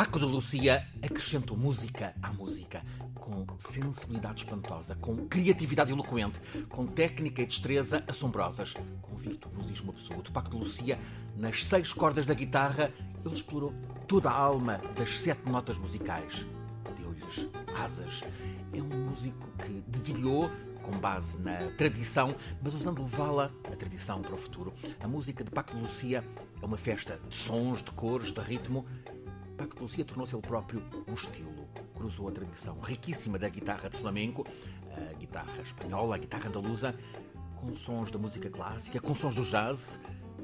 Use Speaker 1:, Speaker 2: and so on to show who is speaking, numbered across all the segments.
Speaker 1: Paco de Lucia acrescentou música à música, com sensibilidade espantosa, com criatividade eloquente, com técnica e destreza assombrosas, com virtuosismo absoluto. Paco de Lucia, nas seis cordas da guitarra, ele explorou toda a alma das sete notas musicais. Deu-lhes asas. É um músico que dedilhou com base na tradição, mas usando levá-la, a tradição, para o futuro. A música de Paco de Lucia é uma festa de sons, de cores, de ritmo. Paco de tornou-se ele próprio um estilo. Cruzou a tradição riquíssima da guitarra de flamenco, a guitarra espanhola, a guitarra andaluza, com sons da música clássica, com sons do jazz.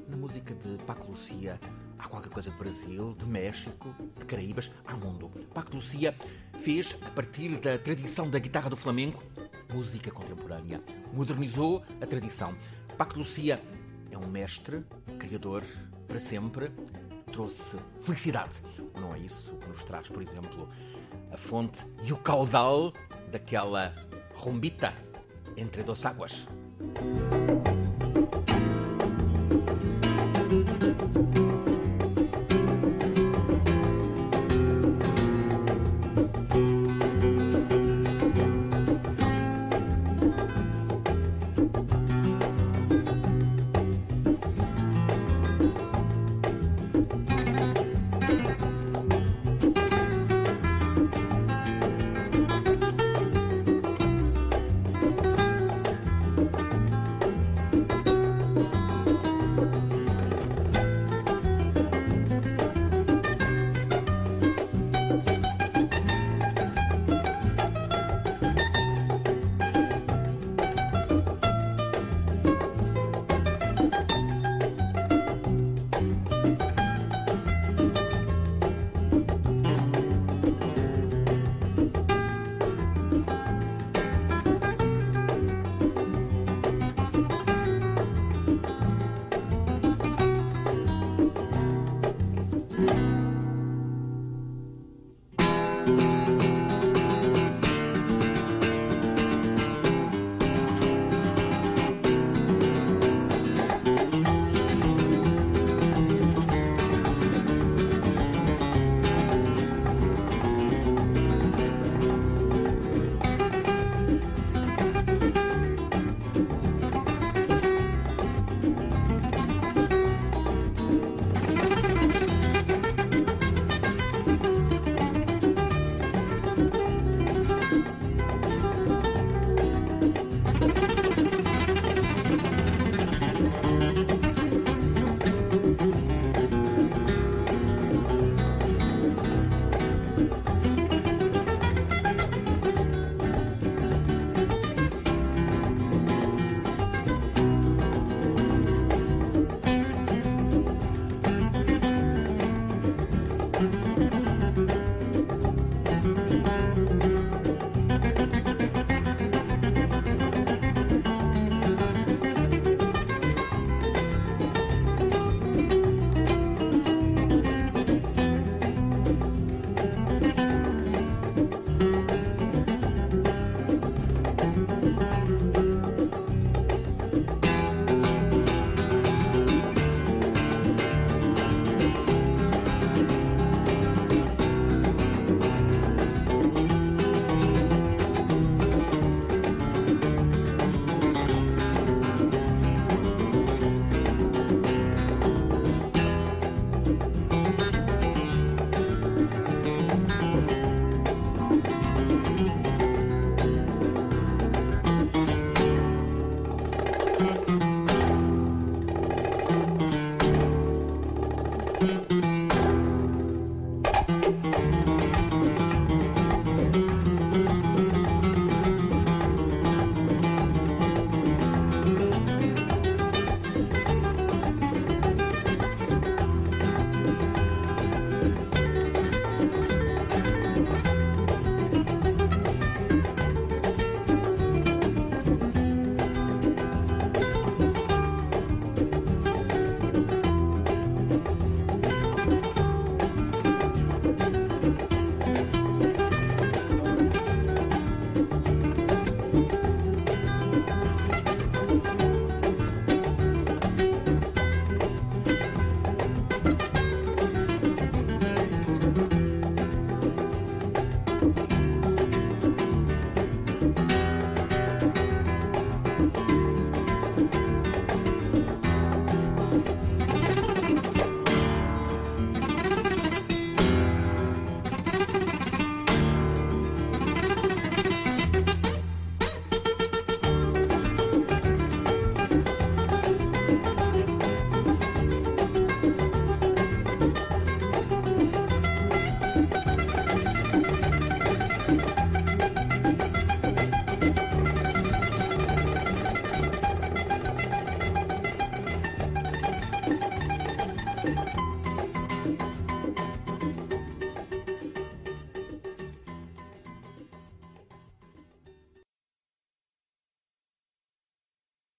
Speaker 1: Na música de Paco Lucia há qualquer coisa de Brasil, de México, de Caraíbas, há mundo. Paco Lucia fez, a partir da tradição da guitarra do flamenco, música contemporânea. Modernizou a tradição. Paco Lucia é um mestre, criador para sempre, trouxe felicidade. Não é isso que nos traz, por exemplo, a fonte e o caudal daquela rumbita entre duas águas? thank